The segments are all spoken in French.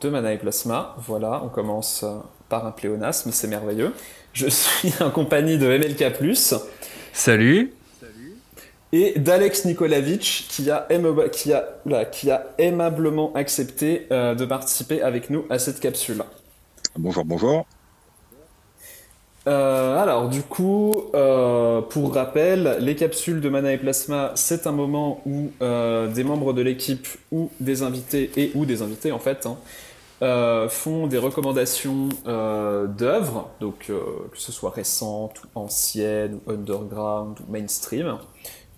de Mana et Plasma. Voilà, on commence euh, par un pléonasme, c'est merveilleux. Je suis en compagnie de MLK+, Salut. et d'Alex Nikolaevich qui a, qui a, qui a aimablement accepté euh, de participer avec nous à cette capsule. Bonjour, bonjour. Euh, alors, du coup, euh, pour rappel, les capsules de Mana et Plasma, c'est un moment où euh, des membres de l'équipe ou des invités, et ou des invités en fait, hein, euh, font des recommandations euh, d'œuvres, donc euh, que ce soit récentes ou anciennes, ou underground, ou mainstream,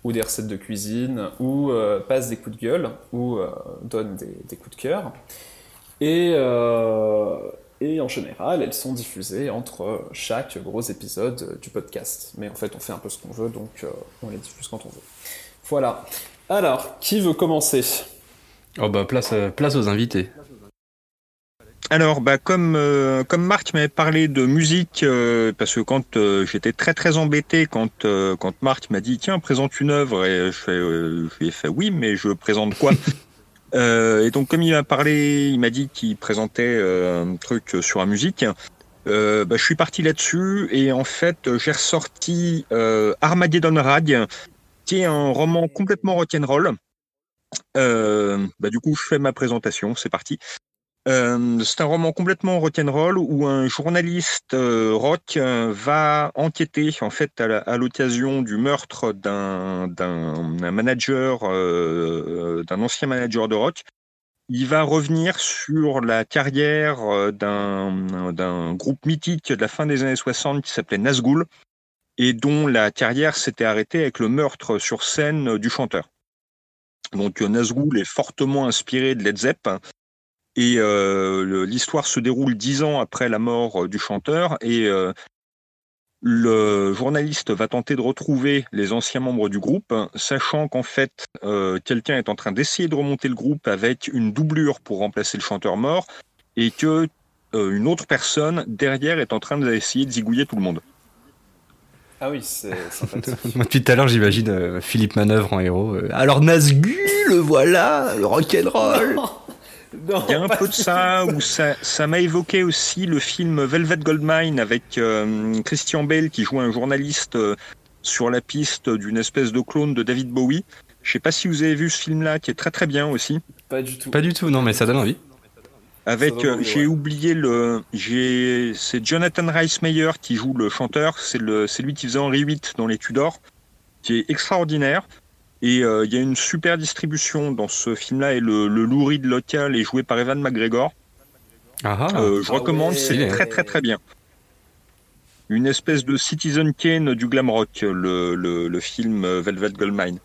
ou des recettes de cuisine, ou euh, passent des coups de gueule, ou euh, donnent des, des coups de cœur. Et, et en général, elles sont diffusées entre chaque gros épisode du podcast. Mais en fait, on fait un peu ce qu'on veut, donc on les diffuse quand on veut. Voilà. Alors, qui veut commencer? Oh bah place, place aux invités. Alors, bah, comme, euh, comme Marc m'avait parlé de musique, euh, parce que quand euh, j'étais très très embêté quand, quand Marc m'a dit tiens, présente une œuvre, et je, lui ai fait oui, mais je présente quoi? Et donc, comme il m'a parlé, il m'a dit qu'il présentait un truc sur la musique. Bah, je suis parti là-dessus et en fait j'ai ressorti Armageddon Rag, qui est un roman complètement rock'n'roll. Euh, bah, du coup, je fais ma présentation, c'est parti. Euh, c'est un roman complètement rock'n'roll où un journaliste euh, rock euh, va enquêter en fait à l'occasion du meurtre d'un manager, d'un ancien manager de rock. Il va revenir sur la carrière d'un groupe mythique de la fin des années 60 qui s'appelait Nazgul et dont la carrière s'était arrêtée avec le meurtre sur scène du chanteur. Donc Nazgul est fortement inspiré de Led Zepp et euh, l'histoire se déroule dix ans après la mort euh, du chanteur et euh, le journaliste va tenter de retrouver les anciens membres du groupe, sachant qu'en fait euh, quelqu'un est en train d'essayer de remonter le groupe avec une doublure pour remplacer le chanteur mort et que euh, une autre personne derrière est en train d'essayer de zigouiller tout le monde. Ah oui, c'est. Moi, depuis tout à l'heure, j'imagine euh, Philippe Manœuvre en héros. euh, Alors Nazgûl, le voilà, le rock'n'roll. Non, Il y a un peu de ça, où ça ça m'a évoqué aussi le film Velvet Goldmine avec euh, Christian Bale qui joue un journaliste euh, sur la piste d'une espèce de clone de David Bowie. Je sais pas si vous avez vu ce film-là, qui est très très bien aussi. Pas du tout. Pas du tout, non, mais ça donne envie. Avec, euh, j'ai ouais. oublié le, j'ai, c'est Jonathan Rhys Meyer qui joue le chanteur. C'est le, c'est lui qui faisait Henri VIII dans les Tudors, qui est extraordinaire. Et euh, il y a une super distribution dans ce film-là et le, le Lou Reed local est joué par Evan McGregor. Ah, ah. Euh, je Ah recommande, ouais. c'est très très très bien. Une espèce de Citizen Kane du glam rock, le, le, le film Velvet Goldmine.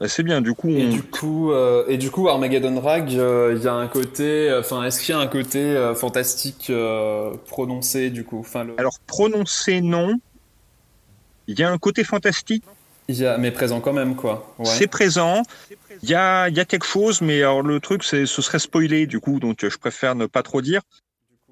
Bah, c'est bien, du coup, Et du coup, euh, et du coup, Armageddon Rag, euh, il y a un côté, enfin, est-ce qu'il y a un côté euh, fantastique euh, prononcé du coup? Enfin, alors prononcé non. Il y a un côté fantastique, y a, mais présent quand même, quoi. C'est présent. Il y a, il y a quelque chose, mais alors le truc, c'est, ce serait spoilé du coup, donc je préfère ne pas trop dire.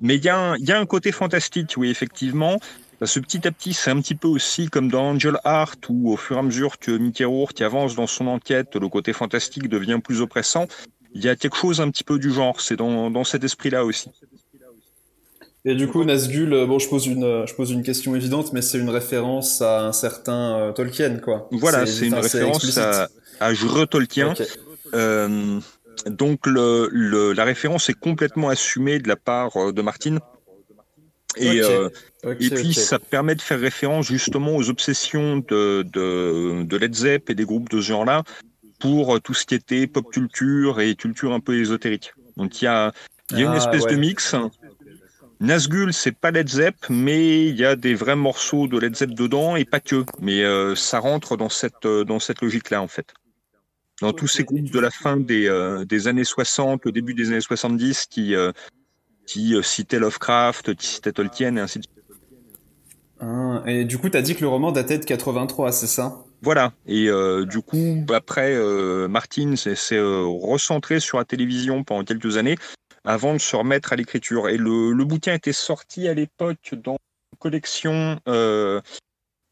Mais il y, il y a un côté fantastique, oui, effectivement. Parce que petit à petit, c'est un petit peu aussi comme dans Angel Heart, où au fur et à mesure que Mickey Rourke avance dans son enquête, le côté fantastique devient plus oppressant. Il y a quelque chose un petit peu du genre, c'est dans, dans cet esprit-là aussi. Et du coup, Nazgûl, euh, bon, je pose une, euh, je pose une question évidente, mais c'est une référence à un certain euh, Tolkien, quoi. Voilà, c'est une référence à, à Jure Tolkien. Euh, donc le, le- la référence est complètement assumée de la part de Martine. Et, euh, et puis ça permet de faire référence justement aux obsessions de, de, de Led Zepp et des groupes de ce genre-là pour tout ce qui était pop culture et culture un peu ésotérique. Donc il y a, y a une Ah, espèce ouais. de mix. Nazgul, c'est pas Led Zepp, mais il y a des vrais morceaux de Led Zepp dedans et pas que. Mais euh, ça rentre dans cette, euh, dans cette logique-là en fait. Dans tous ces groupes de la fin des, euh, des années 60, au début des années 70 qui, euh, qui citait Lovecraft, qui citait Tolkien et ainsi de suite. Ah, et du coup, t'as dit que le roman datait de 83, c'est ça? Voilà. Et du coup, après, Martin s'est recentré sur la télévision pendant quelques années avant de se remettre à l'écriture. Et le, le bouquin était sorti à l'époque dans une collection euh,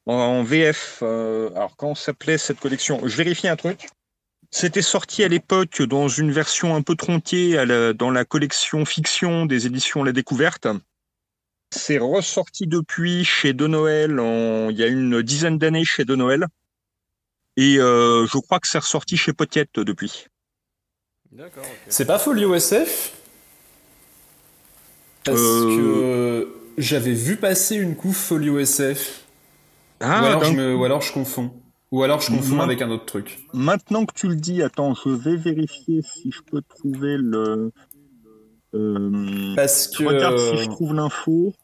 en, VF. euh, alors, comment s'appelait cette collection? Je vérifie un truc. C'était sorti à l'époque dans une version un peu tronquée à la- dans la collection fiction des éditions La Découverte. C'est ressorti depuis chez De Noël en, il y a une dizaine d'années chez De Noël. Et euh, je crois que c'est ressorti chez Pocket depuis. D'accord. C'est pas Folio SF Parce Euh. que j'avais vu passer une couve Folio SF. Ah, ou, alors je me- ou alors je confonds. Ou alors je confonds avec un autre truc. Maintenant que tu le dis, attends, je vais vérifier si je peux trouver le. Euh, Parce je que, regarde si je trouve l'info.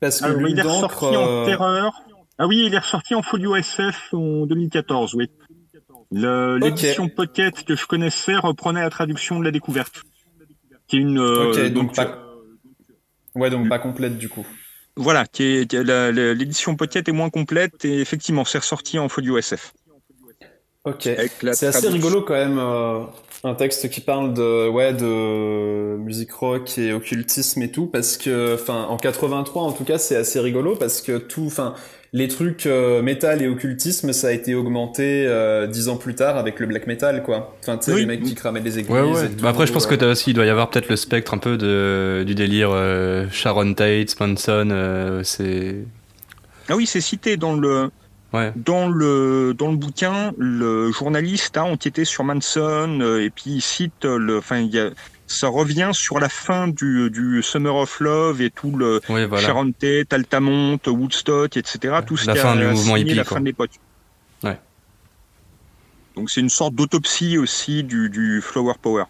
parce que Alors, il est ressorti en euh, terreur. Ah oui, il est ressorti en folio SF en 2014, oui. L'édition Pocket que je connaissais reprenait la traduction de la découverte. Qui est une. euh, donc, pas. Ouais, donc pas complète du coup. Voilà, l'édition Pocket est moins complète et effectivement, c'est ressorti en folio SF. Ok. C'est assez rigolo quand même, euh, un texte qui parle de, ouais, de musique rock et occultisme et tout, parce que, enfin, en 83 en tout cas, c'est assez rigolo parce que tout, enfin, les trucs euh, métal et occultisme, ça a été augmenté euh, dix ans plus tard avec le black metal, quoi. Enfin, tu sais, Oui. les mecs qui cramaient des églises. Ouais, ouais. et tout, Bah après, je pense que euh, t'as aussi, il doit y avoir peut-être le spectre un peu de, du délire euh, Sharon Tate, Manson, euh, c'est. Ah oui, c'est cité dans le, Ouais. dans le, dans le bouquin. Le journaliste a enquêté sur Manson euh, et puis il cite le, enfin, il y a, ça revient sur la fin du, du Summer of Love et tout le Ouais, voilà. Sharon Tate, Altamont, Woodstock, etc. Tout ce La qui fin a du mouvement hippie, la quoi. fin de l'époque. Ouais. Donc c'est une sorte d'autopsie aussi du, du Flower Power.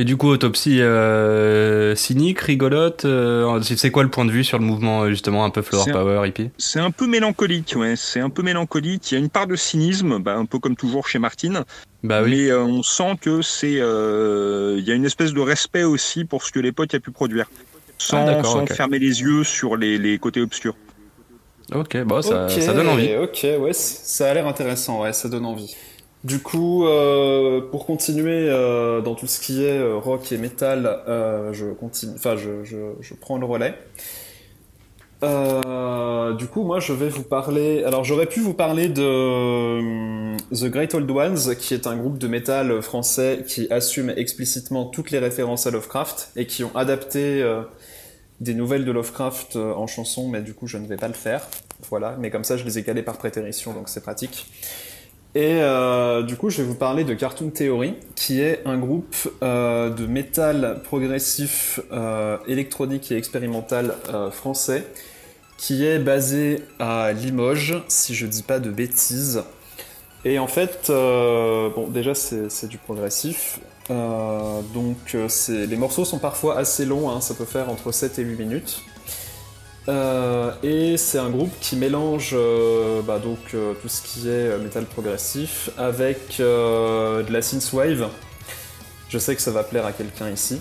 Et du coup, autopsie euh, cynique, rigolote, euh, c'est quoi le point de vue sur le mouvement, euh, justement, un peu flower un- power, hippie? C'est un peu mélancolique, ouais. C'est un peu mélancolique. Il y a une part de cynisme, bah, un peu comme toujours chez Martin. Bah oui. Mais euh, on sent que c'est, euh, il y a une espèce de respect aussi pour ce que l'époque a pu produire, sans, Ah, sans fermer les yeux sur les, les côtés obscurs. Ok, bon, ça, Ok, ça donne envie. Ok, ouais, ça a l'air intéressant, ouais, ça donne envie. Du coup, euh, pour continuer euh, dans tout ce qui est euh, rock et metal, euh, je continue, je, je, prends le relais. Du coup, moi, je vais vous parler. Alors, j'aurais pu vous parler de euh, The Great Old Ones, qui est un groupe de métal français qui assume explicitement toutes les références à Lovecraft et qui ont adapté des nouvelles de Lovecraft en chanson, mais du coup, je ne vais pas le faire. Voilà, mais comme ça, je les ai calés par prétérition, donc c'est pratique. Et euh, du coup, je vais vous parler de Cartoon Theory, qui est un groupe euh, de métal progressif, euh, électronique et expérimental français, qui est basé à Limoges, si je dis pas de bêtises. Et en fait, bon, déjà c'est du progressif, donc les morceaux sont parfois assez longs, hein, ça peut faire entre 7 et 8 minutes. Euh, et c'est un groupe qui mélange euh, bah, euh, tout ce qui est métal progressif avec de la synthwave. Je sais que ça va plaire à quelqu'un ici.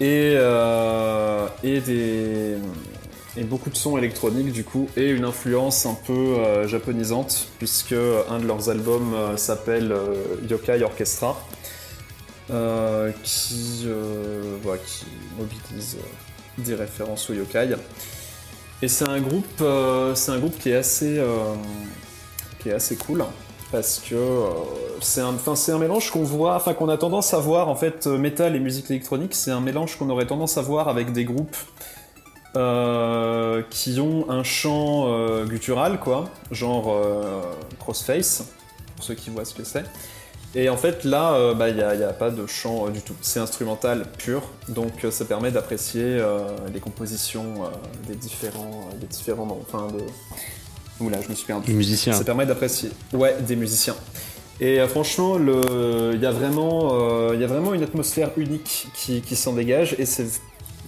Et, des, et beaucoup de sons électroniques du coup, et une influence un peu japonisante, puisque un de leurs albums s'appelle Yokai Orchestra, qui, qui mobilise des références au yokai. Et c'est un groupe, euh, c'est un groupe qui est assez, euh, qui est assez cool parce que euh, c'est un, c'est un mélange qu'on voit, enfin qu'on a tendance à voir en fait, métal et musique électronique, c'est un mélange qu'on aurait tendance à voir avec des groupes qui ont un chant guttural quoi, genre Crossface pour ceux qui voient ce que c'est. Et en fait là, euh, bah, il n'y a, y a pas de chant euh, du tout, c'est instrumental pur, donc euh, ça permet d'apprécier les compositions des différents, des différents enfin de... Oula, je me suis perdu. Musicien. Ça permet d'apprécier. Ouais, des musiciens. Et franchement, il y, a vraiment, il y a vraiment une atmosphère unique qui, qui s'en dégage. Et c'est,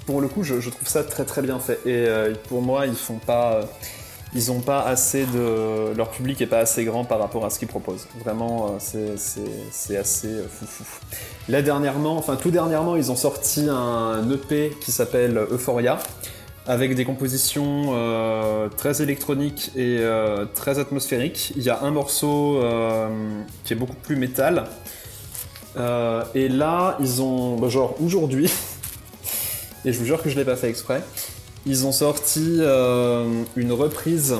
pour le coup, je, je trouve ça très très bien fait. Et pour moi, ils font pas, ils ont pas assez de. Leur public est pas assez grand par rapport à ce qu'ils proposent. Vraiment, euh, c'est- assez euh, foufou. Là, dernièrement, enfin tout dernièrement, ils ont sorti un EP qui s'appelle Euphoria, avec des compositions euh, très électroniques et euh, très atmosphériques. Il y a un morceau euh, qui est beaucoup plus métal. Euh, et là, ils ont, bah, genre aujourd'hui, et je vous jure que je l'ai pas fait exprès, ils ont sorti euh, une reprise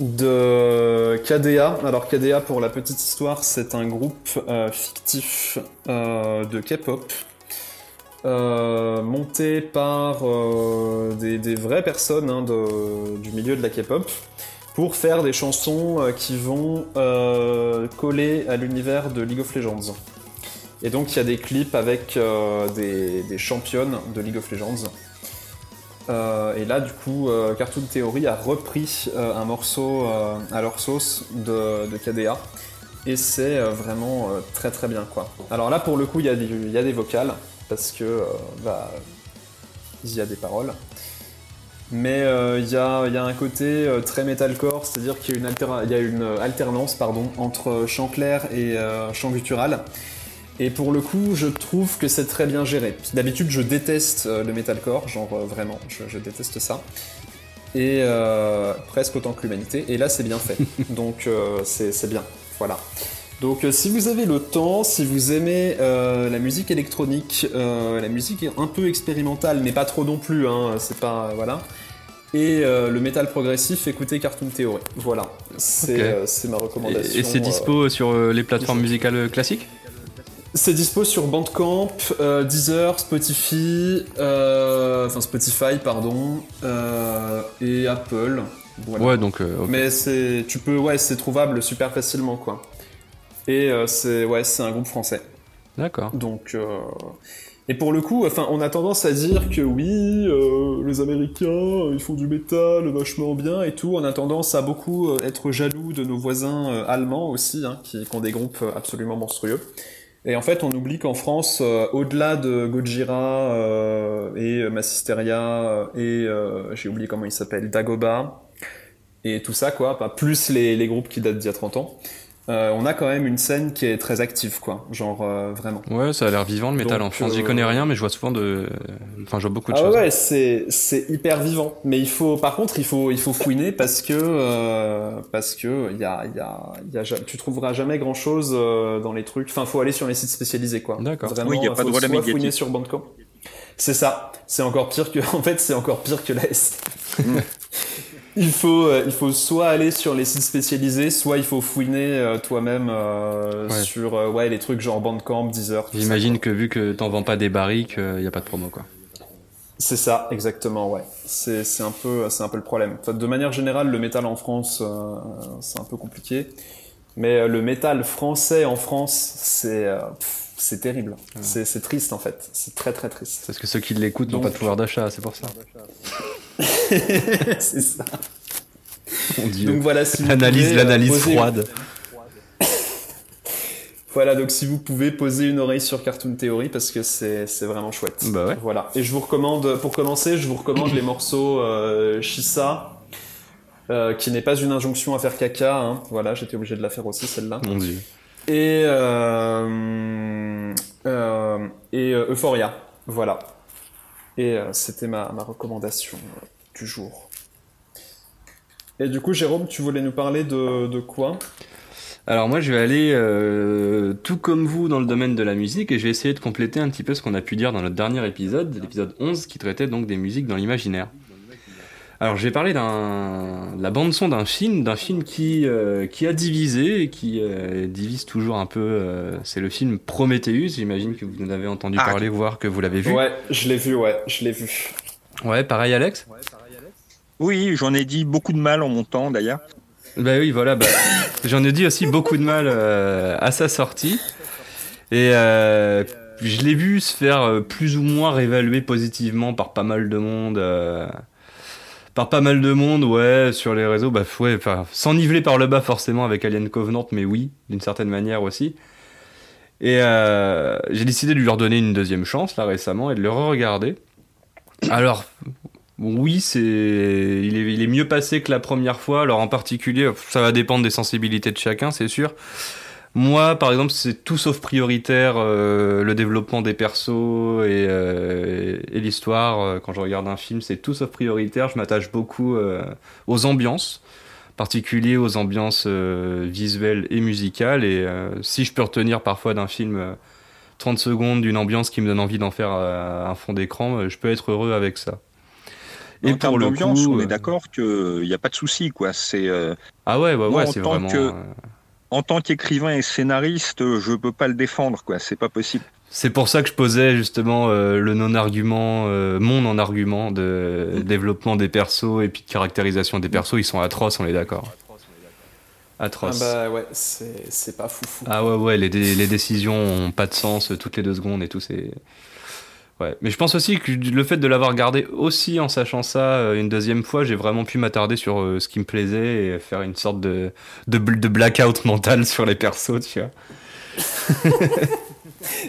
de KDA. Alors KDA, pour la petite histoire, c'est un groupe euh, fictif euh, de K-pop. monté par des, vraies personnes hein, du milieu de la K-pop pour faire des chansons qui vont coller à l'univers de League of Legends. Et donc il y a des clips avec des, des championnes de League of Legends. Euh, et là, du coup, euh, Cartoon Theory a repris euh, un morceau à leur sauce de, de KDA. Et c'est vraiment très très bien, quoi. Alors là, pour le coup, il y, a des- il y a des vocales, parce que, bah, il y a des paroles. Mais il y, a, un côté très metalcore, c'est-à-dire qu'il y a une, alternance entre chant clair et chant guttural. Et pour le coup, je trouve que c'est très bien géré. D'habitude, je déteste euh, le metalcore, genre euh, vraiment, je, je déteste ça. Et euh, presque autant que l'humanité. Et là, c'est bien fait. Donc, euh, c'est bien. Voilà. Donc, si vous avez le temps, si vous aimez euh, la musique électronique, la musique un peu expérimentale, mais pas trop non plus, hein, c'est pas. voilà. Et euh, le métal progressif, écoutez Cartoon Theory. Voilà. C'est euh, ma recommandation. et c'est euh, dispo sur les plateformes musicales classiques? C'est dispo sur Bandcamp, euh, Deezer, Spotify, euh, enfin Spotify pardon, euh, et Apple. Voilà. Ouais, donc. Mais c'est, tu peux, ouais, c'est trouvable super facilement quoi. Et c'est, ouais, c'est un groupe français. D'accord. Donc, et pour le coup, enfin, on a tendance à dire que oui, euh, les Américains, ils font du métal vachement bien et tout. On a tendance à beaucoup être jaloux de nos voisins euh, allemands aussi, hein, qui, qui ont des groupes absolument monstrueux. Et en fait, on oublie qu'en France, euh, au-delà de Gojira euh, et Massisteria euh, et euh, j'ai oublié comment il s'appelle, Dagoba et tout ça quoi, pas plus les groupes qui datent d'il y a 30 ans. Euh, on a quand même une scène qui est très active, quoi. Genre, euh, vraiment. Ouais, ça a l'air vivant le métal Donc, en France. J'y euh, connais rien, mais je vois souvent de. Enfin, je vois beaucoup de Ah ouais, choses. ouais, c'est c'est hyper vivant. Mais il faut, par contre, il faut il faut fouiner parce que euh, parce que il y a il y a il y a tu trouveras jamais grand chose dans les trucs. Enfin, faut aller sur les sites spécialisés, quoi. D'accord. Vraiment, Oui, il y a pas de médiatique. fouiner sur Bandcamp. C'est ça. C'est encore pire que. En fait, c'est encore pire que la S. Il faut, euh, il faut soit aller sur les sites spécialisés, soit il faut fouiner euh, toi-même euh, Ouais. sur euh, ouais les trucs genre Bandcamp, Deezer. J'imagine que vu que t'en vends pas des barriques, il n'y a pas de promo, quoi. C'est ça, exactement, ouais. C'est c'est un peu, c'est un peu le problème. Enfin, de manière générale, le métal en France, euh, c'est un peu compliqué. Mais euh, le métal français en France, c'est, euh, pff, c'est terrible. C'est c'est triste en fait. C'est très très triste. Parce que ceux qui l'écoutent n'ont pas de pouvoir d'achat, c'est pour ça. c'est ça. Mon dieu. Donc voilà, si L'analyse, euh, l'analyse poser- froide. Voilà, donc si vous pouvez poser une oreille sur Cartoon Theory parce que c'est c'est vraiment chouette. Bah ouais. Voilà. Et je vous recommande, pour commencer, je vous recommande les morceaux euh, Shisa, euh, qui n'est pas une injonction à faire caca. Hein. Voilà, j'étais obligé de la faire aussi celle-là. Mon dieu. Et euh, euh, euh, Euphoria. Voilà. Et c'était ma, ma recommandation du jour. Et du coup, Jérôme, tu voulais nous parler de, quoi? Alors moi je vais aller tout comme vous dans le domaine de la musique et je vais essayer de compléter un petit peu ce qu'on a pu dire dans notre dernier épisode, l'épisode 11 qui traitait donc des musiques dans l'imaginaire. Alors je vais parler d'un de la bande son d'un film, d'un film qui euh, qui a divisé et qui euh, divise toujours un peu. euh, c'est le film Prometheus. J'imagine que vous en avez entendu Ah. parler, voire que vous l'avez vu. Ouais, je l'ai vu, ouais, je l'ai vu. Ouais, pareil Alex? Oui, j'en ai dit beaucoup de mal en montant d'ailleurs. Bah oui, voilà. Bah, J'en ai dit aussi beaucoup de mal euh, à sa sortie. Et euh, je l'ai vu se faire euh, plus ou moins réévaluer positivement par pas mal de monde. Par pas mal de monde, ouais, sur les réseaux. Bah ouais, enfin, sans niveler par le bas forcément avec Alien Covenant, mais oui, d'une certaine manière aussi. Et euh, j'ai décidé de lui redonner une deuxième chance là récemment et de le re-regarder. Alors, oui, c'est, il est, il est mieux passé que la première fois. Alors en particulier, ça va dépendre des sensibilités de chacun, c'est sûr. Moi, par exemple, c'est tout sauf prioritaire euh, le développement des persos et, euh, et l'histoire. Euh, Quand je regarde un film, c'est tout sauf prioritaire. Je m'attache beaucoup euh, aux ambiances, en particulier aux ambiances visuelles et musicales. Et si je peux retenir parfois d'un film euh, 30 secondes d'une ambiance qui me donne envie d'en faire un fond d'écran, je peux être heureux avec ça. en termes d'ambiance, on est d'accord qu'il n'y a pas de souci, quoi. C'est Ah ouais, ouais, c'est vraiment. que- en tant qu'écrivain et scénariste, je peux pas le défendre, quoi. C'est pas possible. C'est pour ça que je posais justement euh, le non-argument, euh, mon non-argument de développement des persos et puis de caractérisation des persos. Ils sont atroces, on est d'accord. Ah Atroces. bah ouais, c'est c'est pas foufou. Ah ouais, ouais, les, dé- les décisions ont pas de sens toutes les deux secondes et tout, c'est... Ouais. Mais je pense aussi que le fait de l'avoir gardé aussi en sachant ça euh, une deuxième fois, j'ai vraiment pu m'attarder sur euh, ce qui me plaisait et faire une sorte de, de, de blackout mental sur les persos, tu vois.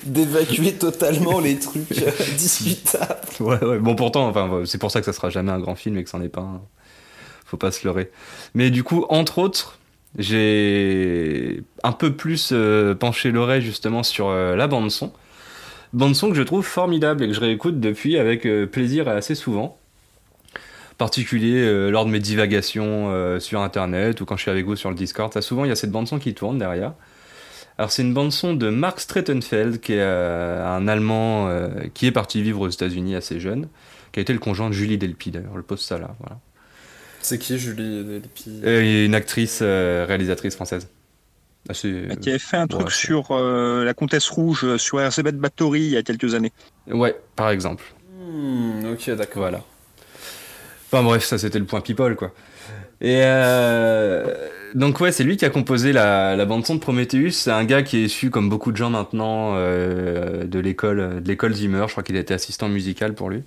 D'évacuer totalement les trucs euh, discutables. Ouais, ouais. Bon, pourtant, enfin, c'est pour ça que ça sera jamais un grand film et que c'en est pas un. Faut pas se leurrer. Mais du coup, entre autres, j'ai un peu plus euh, penché l'oreille justement sur euh, la bande son. Bande son que je trouve formidable et que je réécoute depuis avec euh, plaisir et assez souvent. En particulier euh, lors de mes divagations euh, sur internet ou quand je suis avec vous sur le Discord. Ça, souvent, il y a cette bande son qui tourne derrière. Alors, c'est une bande son de Mark Strettenfeld, qui est euh, un Allemand euh, qui est parti vivre aux États-Unis assez jeune, qui a été le conjoint de Julie Delpy d'ailleurs. Je pose ça là. Voilà. C'est qui Julie Delpy? Une actrice réalisatrice française. Assez- Qui avait fait un truc ouais, sur euh, la Comtesse Rouge euh, sur Erzébeth Bathory il y a quelques années. Ouais, par exemple. Hmm, ok, d'accord. Voilà. Enfin bref, ça c'était le point people quoi. Et euh, donc ouais, c'est lui qui a composé la, la bande son de Prometheus. C'est un gars qui est issu, comme beaucoup de gens maintenant, euh, de l'école de l'école Zimmer. Je crois qu'il a été assistant musical pour lui.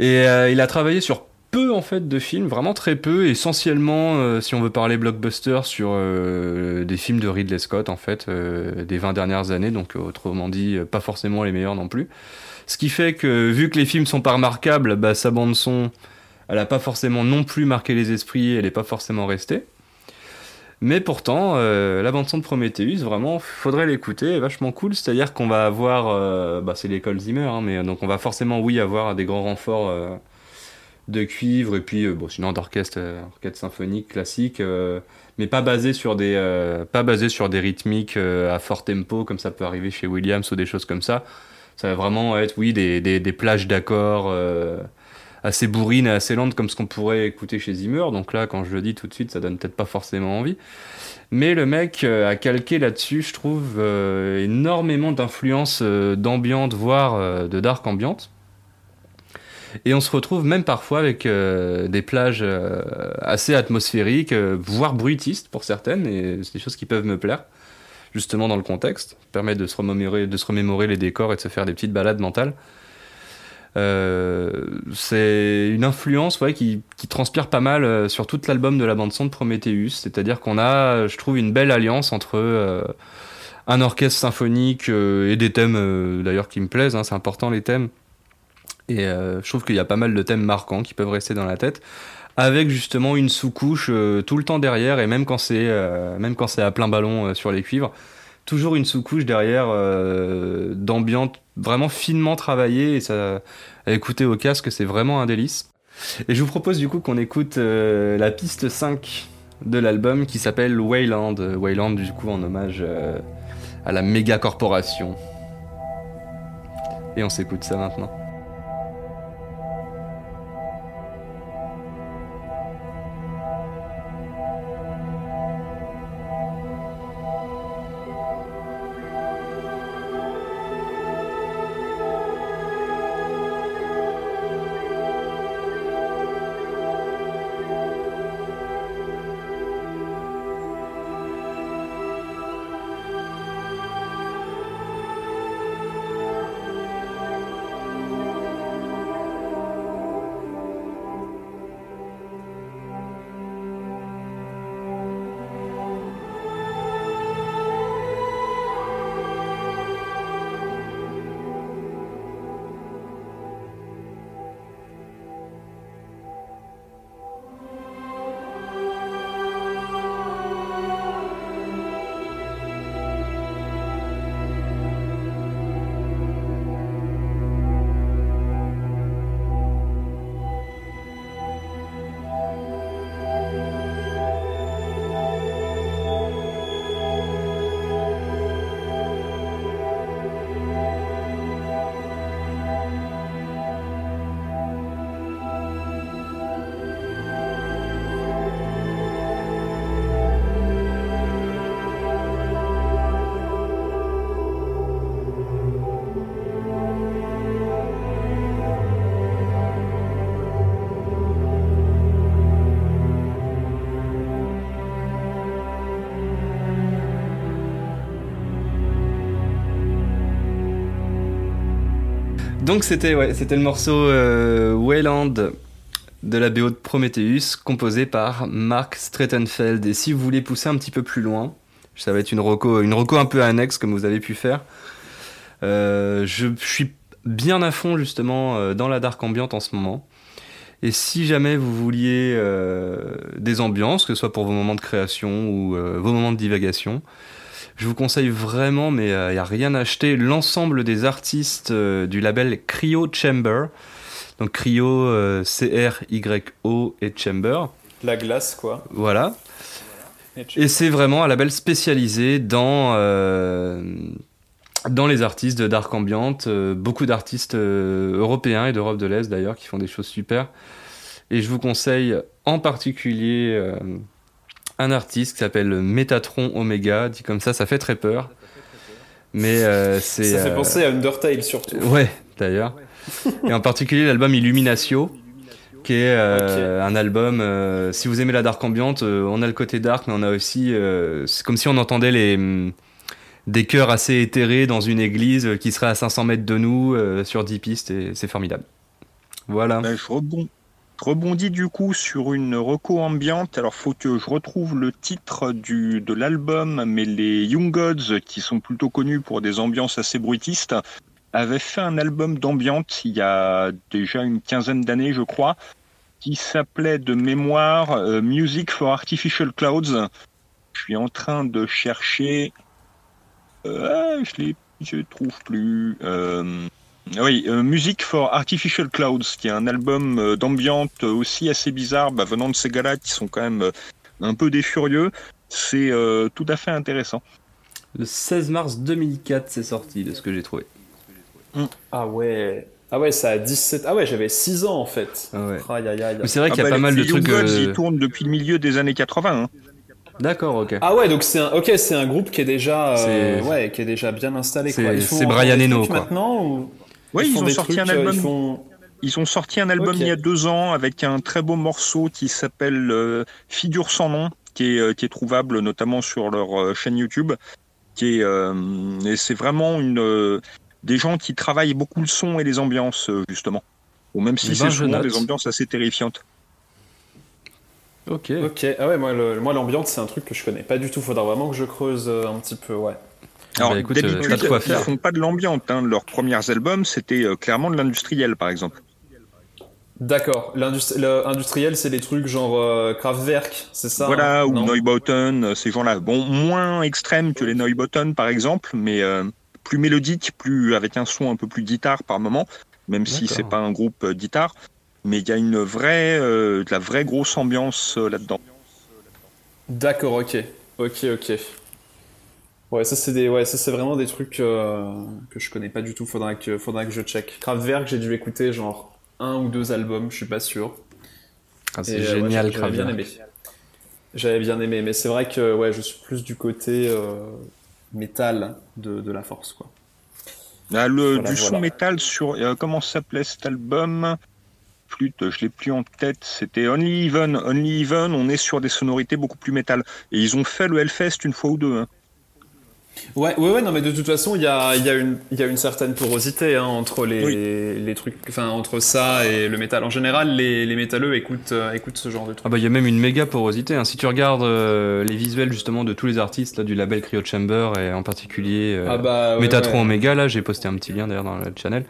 Et euh, il a travaillé sur peu en fait de films, vraiment très peu, essentiellement, euh, si on veut parler blockbuster, sur euh, des films de Ridley Scott en fait, euh, des 20 dernières années. Donc autrement dit, pas forcément les meilleurs non plus. Ce qui fait que, vu que les films sont pas remarquables, bah, sa bande-son, elle a pas forcément non plus marqué les esprits, elle est pas forcément restée. Mais pourtant, la bande-son de Prometheus, vraiment, faudrait l'écouter, vachement cool. C'est-à-dire qu'on va avoir, bah, c'est l'école Zimmer, hein, mais donc on va forcément, oui, avoir des grands renforts de cuivre et puis, euh, bon, sinon d'orchestre, euh, orchestre symphonique classique, euh, mais pas basé sur des, pas basé sur des rythmiques à fort tempo comme ça peut arriver chez Williams ou des choses comme ça. Ça va vraiment être, oui, des, des, des plages d'accords assez bourrines et assez lentes comme ce qu'on pourrait écouter chez Zimmer. Donc là, quand je le dis tout de suite, ça donne peut-être pas forcément envie. Mais le mec a calqué là-dessus, je trouve, énormément d'influences d'ambiante, voire de dark ambiante. Et on se retrouve même parfois avec euh, des plages euh, assez atmosphériques, euh, voire bruitistes pour certaines, et c'est des choses qui peuvent me plaire justement dans le contexte, permet de se remémorer, les décors et de se faire des petites balades mentales. C'est une influence qui, transpire pas mal sur tout l'album de la bande son de Prometheus, c'est-à-dire qu'on a, je trouve, une belle alliance entre un orchestre symphonique et des thèmes d'ailleurs qui me plaisent, hein, c'est important les thèmes. Et euh, je trouve qu'il y a pas mal de thèmes marquants qui peuvent rester dans la tête, avec justement une sous-couche euh, tout le temps derrière, et même quand c'est euh, même quand c'est à plein ballon sur les cuivres, toujours une sous-couche derrière d'ambiance vraiment finement travaillée, et ça, à écouter au casque, c'est vraiment un délice. Et je vous propose du coup qu'on écoute la piste 5 de l'album qui s'appelle Wayland. Wayland du coup en hommage à la méga corporation. Et on s'écoute ça maintenant. Donc c'était ouais, c'était le morceau euh, Wayland de la BO de Prometheus, composé par Mark Strettenfeld. Et si vous voulez pousser un petit peu plus loin, ça va être une reco, une reco un peu annexe comme vous avez pu faire. Euh, je suis bien à fond justement euh, dans la dark ambiante en ce moment. Et si jamais vous vouliez des ambiances, que ce soit pour vos moments de création ou vos moments de divagation, je vous conseille vraiment, mais il n'y a rien à acheter, l'ensemble des artistes du label Cryo Chamber. Donc Cryo, C-R-Y-O et Chamber. La glace, quoi. Voilà. Et c'est vraiment un label spécialisé dans dans les artistes de dark ambient, euh, beaucoup d'artistes euh, européens et d'Europe de l'Est d'ailleurs qui font des choses super. Et je vous conseille en particulier euh, un artiste qui s'appelle Metatron Omega, dit comme ça, ça fait très peur. Mais c'est. Ça fait penser à Undertale surtout. Ouais, d'ailleurs. et en particulier l'album Illuminatio, qui est un album. si vous aimez la dark ambiante, on a le côté dark, mais on a aussi. c'est comme si on entendait les des chœurs assez éthérés dans une église qui serait à 500 mètres de nous euh, sur 10 pistes et c'est formidable. Voilà. Ben, je, rebondis du coup sur une reco ambiante. Alors faut que je retrouve le titre du, de l'album, mais les Young Gods, qui sont plutôt connus pour des ambiances assez bruitistes, avaient fait un album d'ambiance il y a déjà une quinzaine d'années, je crois, qui s'appelait de mémoire euh, Music for Artificial Clouds. Je suis en train de chercher euh, je ne trouve plus. Euh, oui, euh, Music for Artificial Clouds, qui est un album d'ambiance aussi assez bizarre, bah, venant de ces gars-là qui sont quand même un peu des furieux. C'est tout à fait intéressant. Le 16 mars 2004, c'est sorti, de ce que j'ai trouvé. Mm. Ah ouais. Ah ouais, ça a 17. Ah ouais, j'avais 6 ans en fait. Ah ouais. c'est vrai qu'il y a ah bah, pas mal de trucs. Gods, ils tournent depuis le milieu des années 80. D'accord, ok. Ah ouais, donc c'est un, ok, c'est un groupe qui est déjà, euh, ouais, qui est déjà bien installé. C'est Brian Eno, quoi. Maintenant ou Oui, ils, ont sorti un euh, album. Ils, ont sorti un album il y a deux ans avec un très beau morceau qui s'appelle euh, Figure sans nom, qui est, qui est trouvable notamment sur leur chaîne YouTube. Qui est, et c'est vraiment une, des gens qui travaillent beaucoup le son et les ambiances justement. Ou même si c'est souvent des ambiances assez terrifiantes. Ok. Ok. Ah ouais, moi, moi l'ambiance, c'est un truc que je connais pas du tout. Faudra vraiment que je creuse euh, un petit peu, ouais. Alors, bah, écoute, d'habitude, euh, ils font pas de l'ambiance. Hein. Leurs premiers albums, c'était euh, clairement de l'industriel, par exemple. D'accord. L'industriel, c'est des trucs genre Kraftwerk, c'est ça Voilà, hein ou Neubauten, ces gens-là. Bon, moins extrêmes que les Neubauten, par exemple, mais plus mélodique, plus avec un son un peu plus guitare par moment, même si c'est pas un groupe guitare mais il y a une vraie, euh, de la vraie grosse ambiance euh, là-dedans. D'accord, ok, ok, ok. Ouais, ça c'est des, ouais, ça c'est vraiment des trucs euh, que je connais pas du tout. Faudra que, faudra que je check. Kraftwerk, j'ai dû écouter genre un ou deux albums, je suis pas sûr. Ah, c'est génial, J'avais bien aimé. J'avais bien aimé, mais c'est vrai que ouais, je suis plus du côté métal de, de, la force, quoi. Ah, le, du son métal sur comment s'appelait cet album? Flûte, je l'ai plus en tête, c'était Only Even. Only Even, on est sur des sonorités beaucoup plus métal. Et ils ont fait le Hellfest une fois ou deux. Hein. Ouais, ouais, ouais, non, mais de toute façon, il y a, y, a une, y a une certaine porosité hein, entre les, les trucs, enfin, entre ça et le métal. En général, les, les métalleux écoutent, euh, écoutent ce genre de trucs. Ah bah, il y a même une méga porosité. Hein. Si tu regardes euh, les visuels justement de tous les artistes là, du label Cryo Chamber et en particulier euh, ah bah, Metatron Omega, là, j'ai posté un petit lien d'ailleurs dans le channel.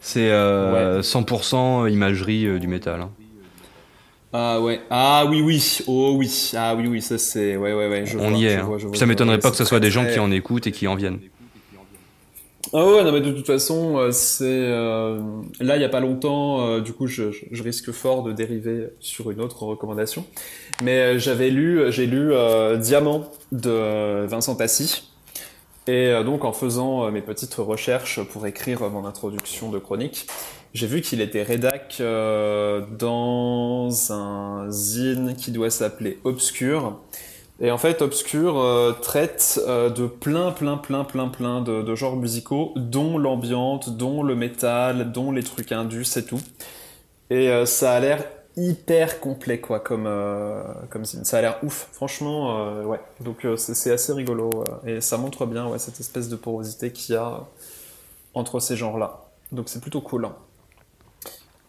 C'est 100% euh, imagerie euh, du métal. Hein. Ah ouais. Ah oui oui. Oh oui. Ah oui oui. Ça c'est. Ouais ouais ouais. On y est. Hein. ça m'étonnerait pas que ce soit des gens qui en écoutent et qui en viennent. Ah ouais, non mais de toute façon, euh, c'est là il y a pas longtemps, du coup je, je, risque fort de dériver sur une autre recommandation. Mais j'avais lu, j'ai lu Diamant de Vincent Tassi, et euh, donc en faisant euh, mes petites recherches pour écrire mon introduction de chronique, j'ai vu qu'il était rédac euh, dans un zine qui doit s'appeler Obscure. Et en fait, Obscure traite de plein, plein, plein, plein, plein de, genres musicaux, dont l'ambiante, dont le métal, dont les trucs indus et tout. Et ça a l'air hyper complet quoi comme euh, comme ça a l'air ouf franchement euh, ouais donc euh, c'est assez rigolo et ça montre bien ouais cette espèce de porosité qu'il y a entre ces genres là Donc c'est plutôt cool.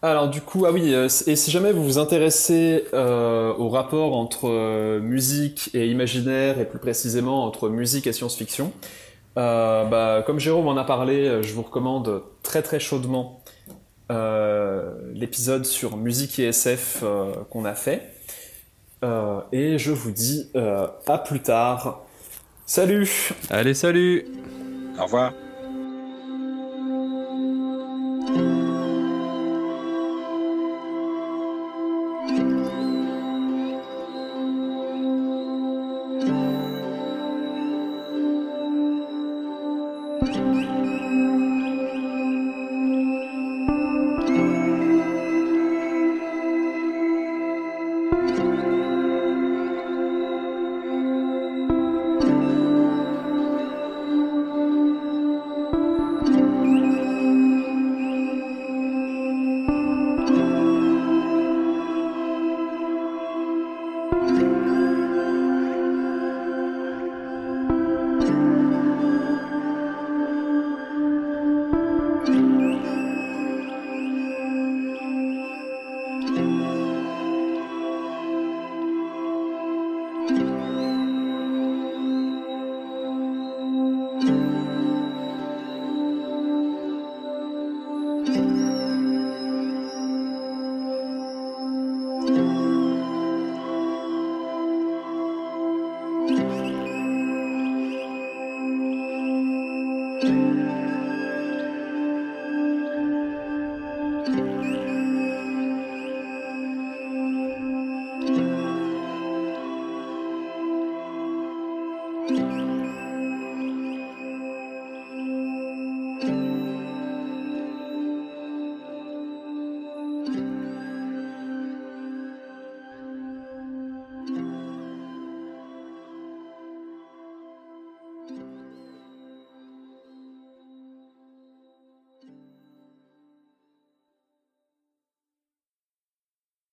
Alors du coup, ah oui, euh, et si jamais vous vous intéressez euh, au rapport entre euh, musique et imaginaire, et plus précisément entre musique et science-fiction, euh, bah, comme Jérôme en a parlé, je vous recommande très très chaudement euh, l'épisode sur musique et SF euh, qu'on a fait. Euh, et je vous dis euh, à plus tard. Salut Allez, salut Au revoir.